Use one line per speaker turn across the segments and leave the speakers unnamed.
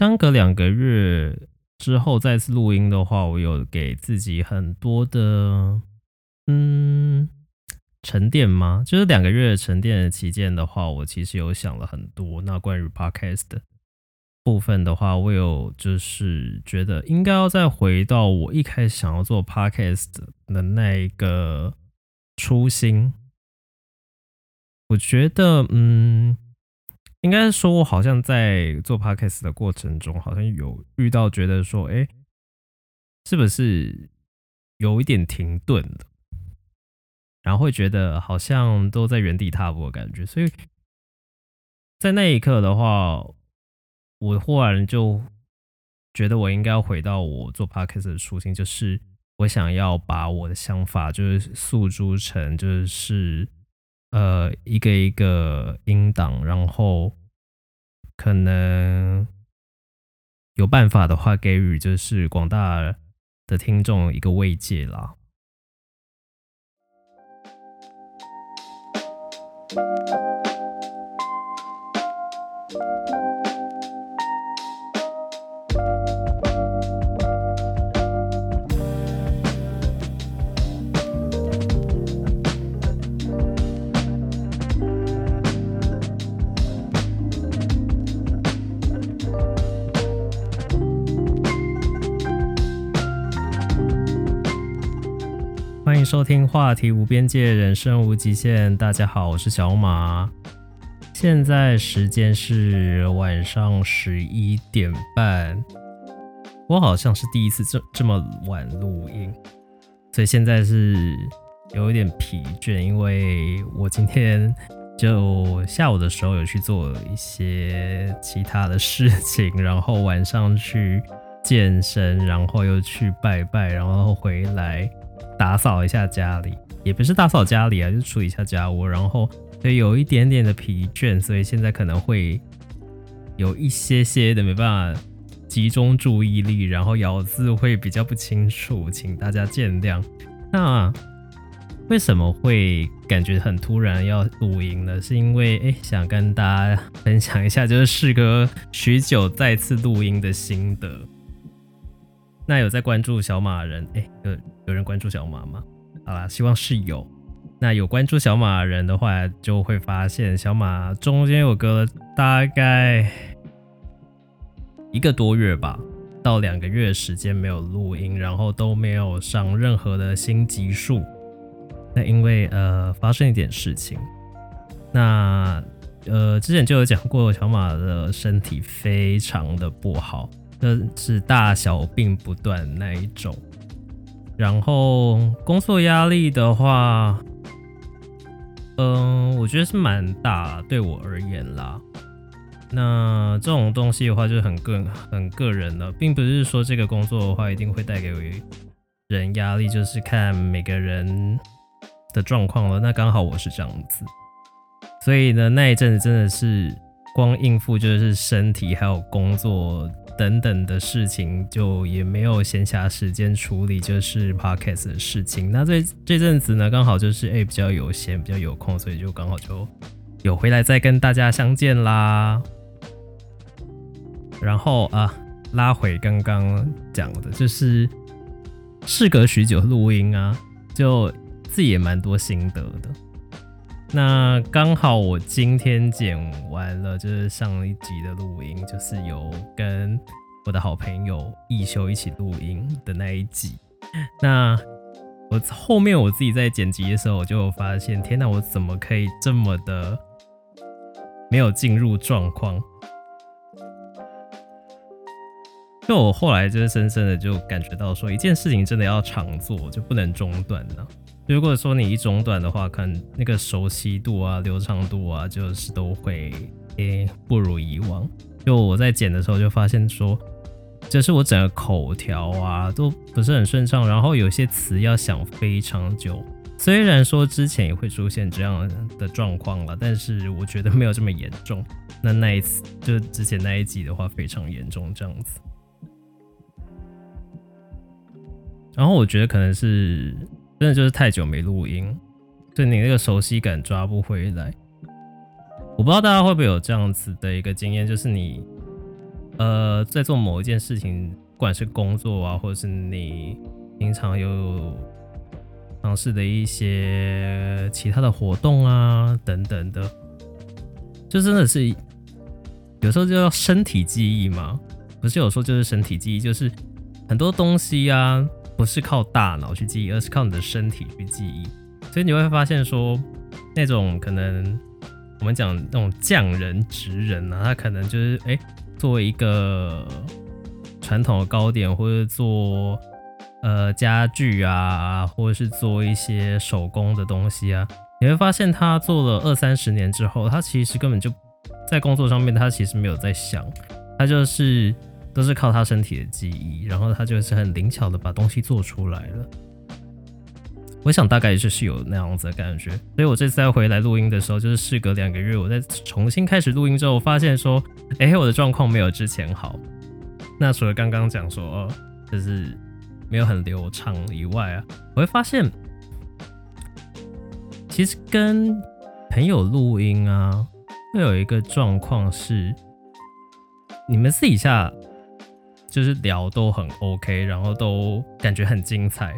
相隔两个月之后再次录音的话，我有给自己很多的嗯沉淀吗？就是两个月沉淀的期间的话，我其实有想了很多。那关于 podcast 部分的话，我有就是觉得应该要再回到我一开始想要做 podcast 的那一个初心。我觉得，嗯，应该说，我好像在做 podcast 的过程中，好像有遇到觉得说，哎，是不是有一点停顿的？然后会觉得好像都在原地踏步的感觉。所以在那一刻的话，我忽然就觉得我应该要回到我做 podcast 的初心，就是我想要把我的想法就是诉诸成就是。呃，一个一个音档，然后可能有办法的话，给予就是广大的听众一个慰藉啦。欢迎收听话题无边界，人生无极限。大家好，我是小马。现在时间是晚上十一点半。我好像是第一次这这么晚录音，所以现在是有一点疲倦，因为我今天就下午的时候有去做一些其他的事情，然后晚上去健身，然后又去拜拜，然后回来。打扫一下家里，也不是打扫家里啊，就是处理一下家务，然后就有一点点的疲倦，所以现在可能会有一些些的没办法集中注意力，然后咬字会比较不清楚，请大家见谅。那为什么会感觉很突然要录音呢？是因为哎，想跟大家分享一下，就是事隔许久再次录音的心得。那有在关注小马的人，哎，有有人关注小马吗？好啦，希望是有。那有关注小马的人的话，就会发现小马中间有隔了大概一个多月吧，到两个月时间没有录音，然后都没有上任何的新集数。那因为呃发生一点事情，那呃之前就有讲过，小马的身体非常的不好。是大小病不断那一种，然后工作压力的话，嗯，我觉得是蛮大，对我而言啦。那这种东西的话，就很个很个人了，并不是说这个工作的话一定会带给人压力，就是看每个人的状况了。那刚好我是这样子，所以呢，那一阵子真的是光应付就是身体还有工作。等等的事情，就也没有闲暇时间处理，就是 podcast 的事情。那这这阵子呢，刚好就是哎、比较有闲，比较有空，所以就刚好就有回来再跟大家相见啦。然后啊，拉回刚刚讲的，就是事隔许久录音啊，就自己也蛮多心得的。那刚好我今天剪完了，就是上一集的录音，就是有跟我的好朋友易修一起录音的那一集。那我后面我自己在剪辑的时候，我就发现，天哪，我怎么可以这么的没有进入状况？就我后来就是深深的就感觉到，说一件事情真的要常做，就不能中断呢。如果说你一中断的话，可能那个熟悉度啊、流畅度啊，就是都会诶、不如以往。就我在剪的时候就发现说，就是我整个口条啊都不是很顺畅，然后有些词要想非常久。虽然说之前也会出现这样的状况了，但是我觉得没有这么严重。那那一次就之前那一集的话非常严重这样子。然后我觉得可能是。真的就是太久没录音，就你那个熟悉感抓不回来。我不知道大家会不会有这样子的一个经验，就是你呃，在做某一件事情，不管是工作啊，或者是你平常有尝试的一些其他的活动啊，等等的，就真的是有时候就要身体记忆嘛，不是有时候就是身体记忆，就是很多东西啊，不是靠大脑去记忆，而是靠你的身体去记忆，所以你会发现说，那种可能。我们讲那种匠人、职人啊，他可能就是哎、欸，做一个传统的糕点，或者做呃家具啊，或者是做一些手工的东西啊，你会发现他做了二三十年之后，他其实根本就在工作上面，他其实没有在想，他就是都是靠他身体的记忆，然后他就是很灵巧的把东西做出来了。我想大概就是有那样子的感觉，所以我这次再回来录音的时候，就是事隔两个月，我再重新开始录音之后，我发现说，哎、我的状况没有之前好。那除了刚刚讲说，哦，就是没有很流畅以外啊，我会发现，其实跟朋友录音啊，会有一个状况是，你们私底下就是聊都很 OK，然后都感觉很精彩。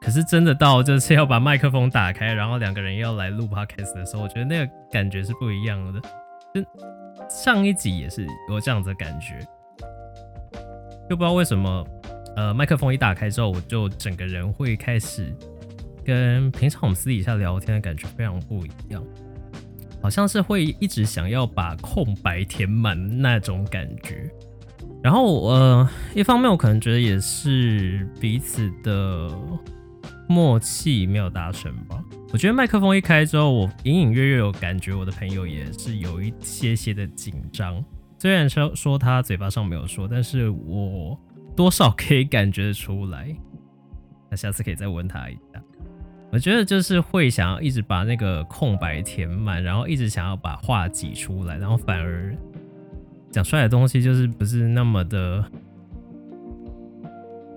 可是真的到就是要把麦克风打开，然后两个人要来录 podcast 的时候，我觉得那个感觉是不一样的。就上一集也是有这样子的感觉，就不知道为什么，呃，麦克风一打开之后，我就整个人会开始跟平常我们私底下聊天的感觉非常不一样，好像是会一直想要把空白填满那种感觉。然后呃，一方面我可能觉得也是彼此的。默契没有达成吧？我觉得麦克风一开之后，我隐隐约约有感觉，我的朋友也是有一些些的紧张。虽然说说他嘴巴上没有说，但是我多少可以感觉得出来。那下次可以再问他一下。我觉得就是会想要一直把那个空白填满，然后一直想要把话挤出来，然后反而讲出来的东西就是不是那么的，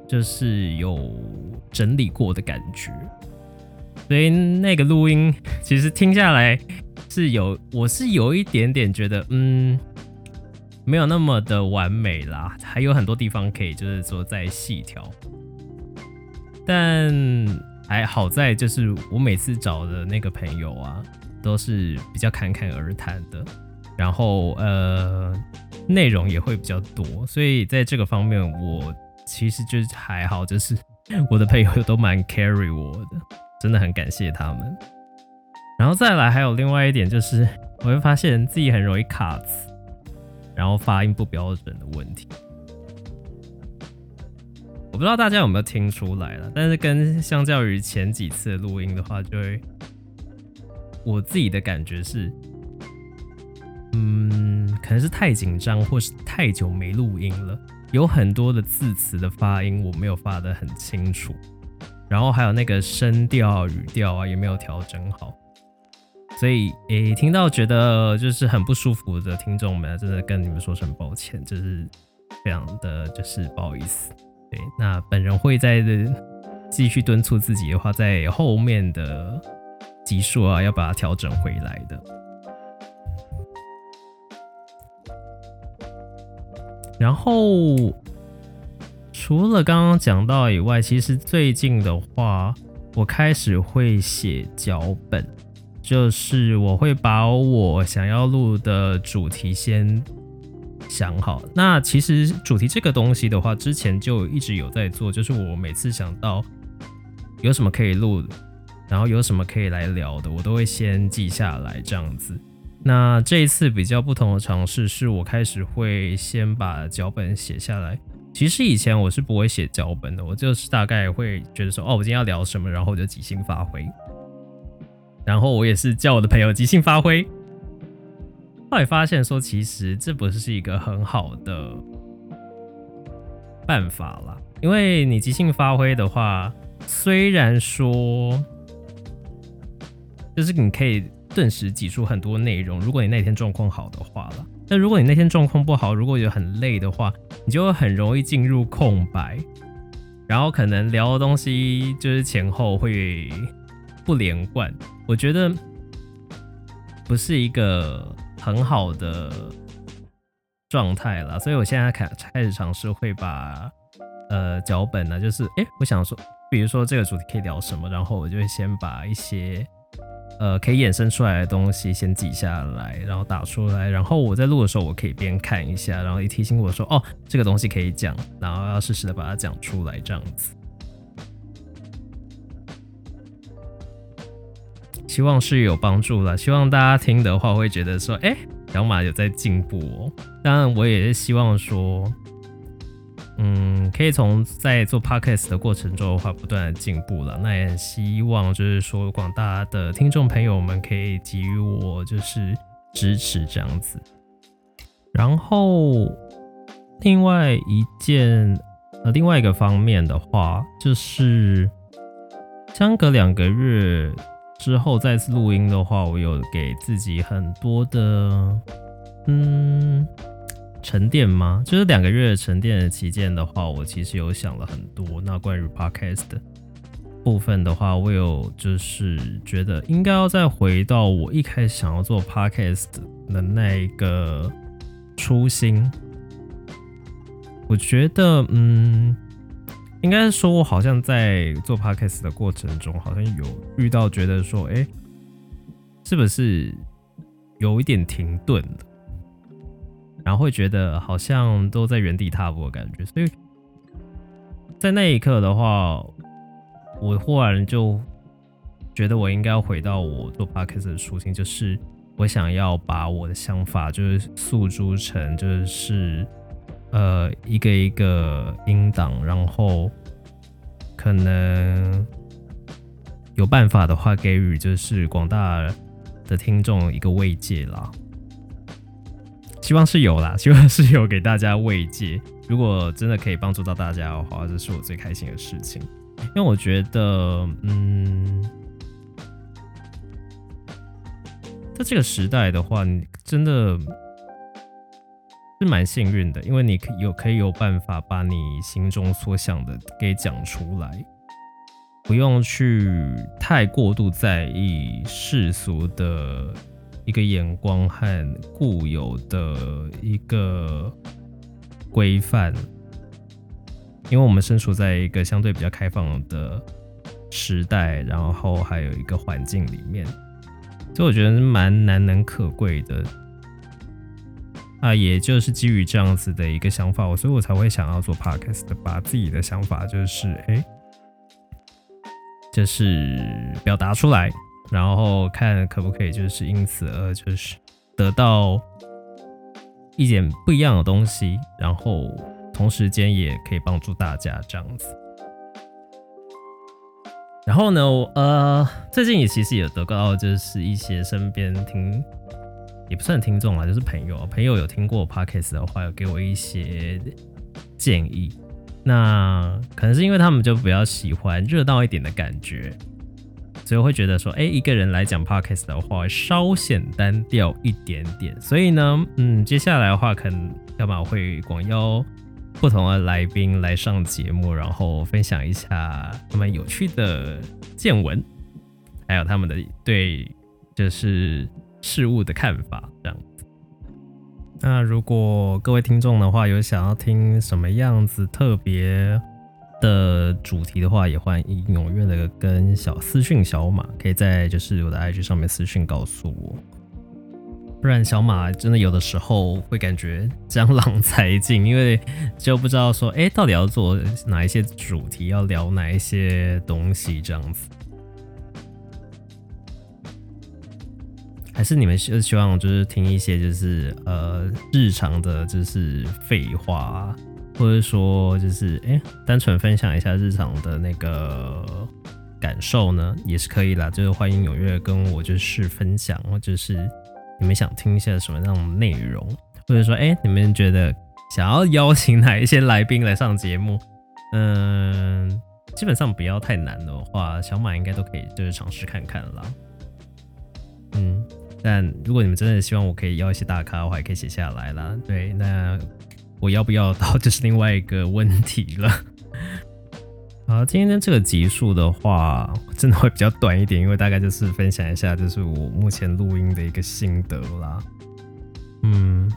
就是有。整理过的感觉，所以那个录音其实听下来是有，我是有一点点觉得，嗯，没有那么的完美啦，还有很多地方可以就是说再细调。但还好在就是我每次找的那个朋友啊，都是比较侃侃而谈的，然后呃内容也会比较多，所以在这个方面我其实就是还好，就是。我的朋友都蛮 carry 我的，真的很感谢他们。然后再来还有另外一点就是，我会发现自己很容易卡词，然后发音不标准的问题。我不知道大家有没有听出来了，但是跟相较于前几次录音的话，就会我自己的感觉是，嗯，可能是太紧张，或是太久没录音了。有很多的字词的发音我没有发得很清楚，然后还有那个声调、语调啊也没有调整好，所以诶、听到觉得就是很不舒服的听众们，真的跟你们说声抱歉，就是非常的就是不好意思。对，那本人会在继续敦促自己的话，在后面的集数啊要把它调整回来的。然后，除了刚刚讲到以外，其实最近的话，我开始会写脚本，就是我会把我想要录的主题先想好。那其实主题这个东西的话，之前就一直有在做，就是我每次想到有什么可以录，然后有什么可以来聊的，我都会先记下来，这样子。那这一次比较不同的尝试，是我开始会先把脚本写下来。其实以前我是不会写脚本的，我就是大概会觉得说，哦，我今天要聊什么，然后我就即兴发挥。然后我也是叫我的朋友即兴发挥。后来发现说，其实这不是一个很好的办法啦，因为你即兴发挥的话，虽然说就是你可以。顿时挤出很多内容。如果你那天状况好的话了，那如果你那天状况不好，如果有很累的话，你就会很容易进入空白，然后可能聊的东西就是前后会不连贯。我觉得不是一个很好的状态了，所以我现在开开始尝试会把呃脚本呢，就是哎、我想说，比如说这个主题可以聊什么，然后我就会先把一些呃可以衍生出来的东西先记下来，然后打出来，然后我在录的时候，我可以边看一下，然后一提醒我说哦，这个东西可以讲，然后要适时的把它讲出来，这样子。希望是有帮助了，希望大家听的话会觉得说，哎、小马有在进步哦。当然，我也是希望说，嗯，可以从在做 podcast 的过程中的话，不断的进步了。那也希望就是说，广大的听众朋友们可以给予我就是支持这样子。然后，另外一件呃，另外一个方面的话，就是相隔两个月。之后再次录音的话，我有给自己很多的嗯沉淀吗？就是两个月沉淀的期间的话，我其实有想了很多。那关于 podcast 部分的话，我有就是觉得应该要再回到我一开始想要做 podcast 的那一个初心。我觉得嗯。应该说，我好像在做 podcast 的过程中，好像有遇到觉得说，哎，是不是有一点停顿了？然后会觉得好像都在原地踏步的感觉。所以在那一刻的话，我忽然就觉得我应该要回到我做 podcast 的初心，就是我想要把我的想法就是诉诸成就是。呃，一个一个音档，然后可能有办法的话，给予就是广大的听众一个慰藉啦。希望是有啦，希望是有给大家慰藉。如果真的可以帮助到大家的话，这是我最开心的事情。因为我觉得，嗯，在这个时代的话，你真的。是蛮幸运的，因为你可有可以有办法把你心中所想的给讲出来，不用去太过度在意世俗的一个眼光和固有的一个规范，因为我们身处在一个相对比较开放的时代，然后还有一个环境里面，所以我觉得蛮难能可贵的。啊，也就是基于这样子的一个想法，我所以我才会想要做 podcast，把自己的想法就是哎、欸，就是表达出来，然后看可不可以就是因此而就是得到一点不一样的东西，然后同时间也可以帮助大家这样子。然后呢，呃，最近也其实也得到就是一些身边听。也不算听众啦，就是朋友。朋友有听过 Podcast 的话，有给我一些建议。那可能是因为他们就比较喜欢热闹一点的感觉，所以我会觉得说，哎、一个人来讲 Podcast 的话，稍显单调一点点。所以呢，嗯，接下来的话，可能要么会广邀不同的来宾来上节目，然后分享一下他们有趣的见闻，还有他们的对，就是。事物的看法这样子。那如果各位听众的话，有想要听什么样子特别的主题的话，也欢迎踊跃的跟小私讯小马，可以在就是我的 IG 上面私讯告诉我。不然小马真的有的时候会感觉江郎才尽，因为就不知道说，哎、到底要做哪一些主题，要聊哪一些东西这样子。还是你们是希望就是听一些就是呃日常的，就是废话，或者说就是哎、单纯分享一下日常的那个感受呢，也是可以啦。就是欢迎踊跃跟我就是分享，或者是你们想听一些什么样的内容，或者说哎、你们觉得想要邀请哪一些来宾来上节目，嗯，基本上不要太难的话，小马应该都可以就是尝试看看啦。嗯。但如果你们真的希望我可以邀一些大咖的话，也可以写下来啦。对，那我要不要到 就是另外一个问题了。好，今天这个集数的话，真的会比较短一点，因为大概就是分享一下，就是我目前录音的一个心得啦。嗯，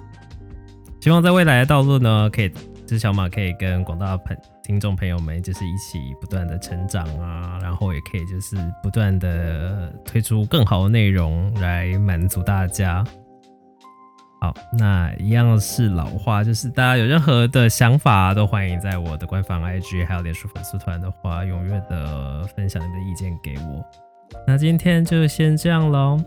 希望在未来的道路呢，可以，就是小马可以跟广大朋听众朋友们，就是一起不断的成长啊，然后也可以就是不断的推出更好的内容来满足大家。好，那一样是老话，就是大家有任何的想法，都欢迎在我的官方 IG 还有脸书粉丝团的话，踊跃的分享你们的意见给我。那今天就先这样喽，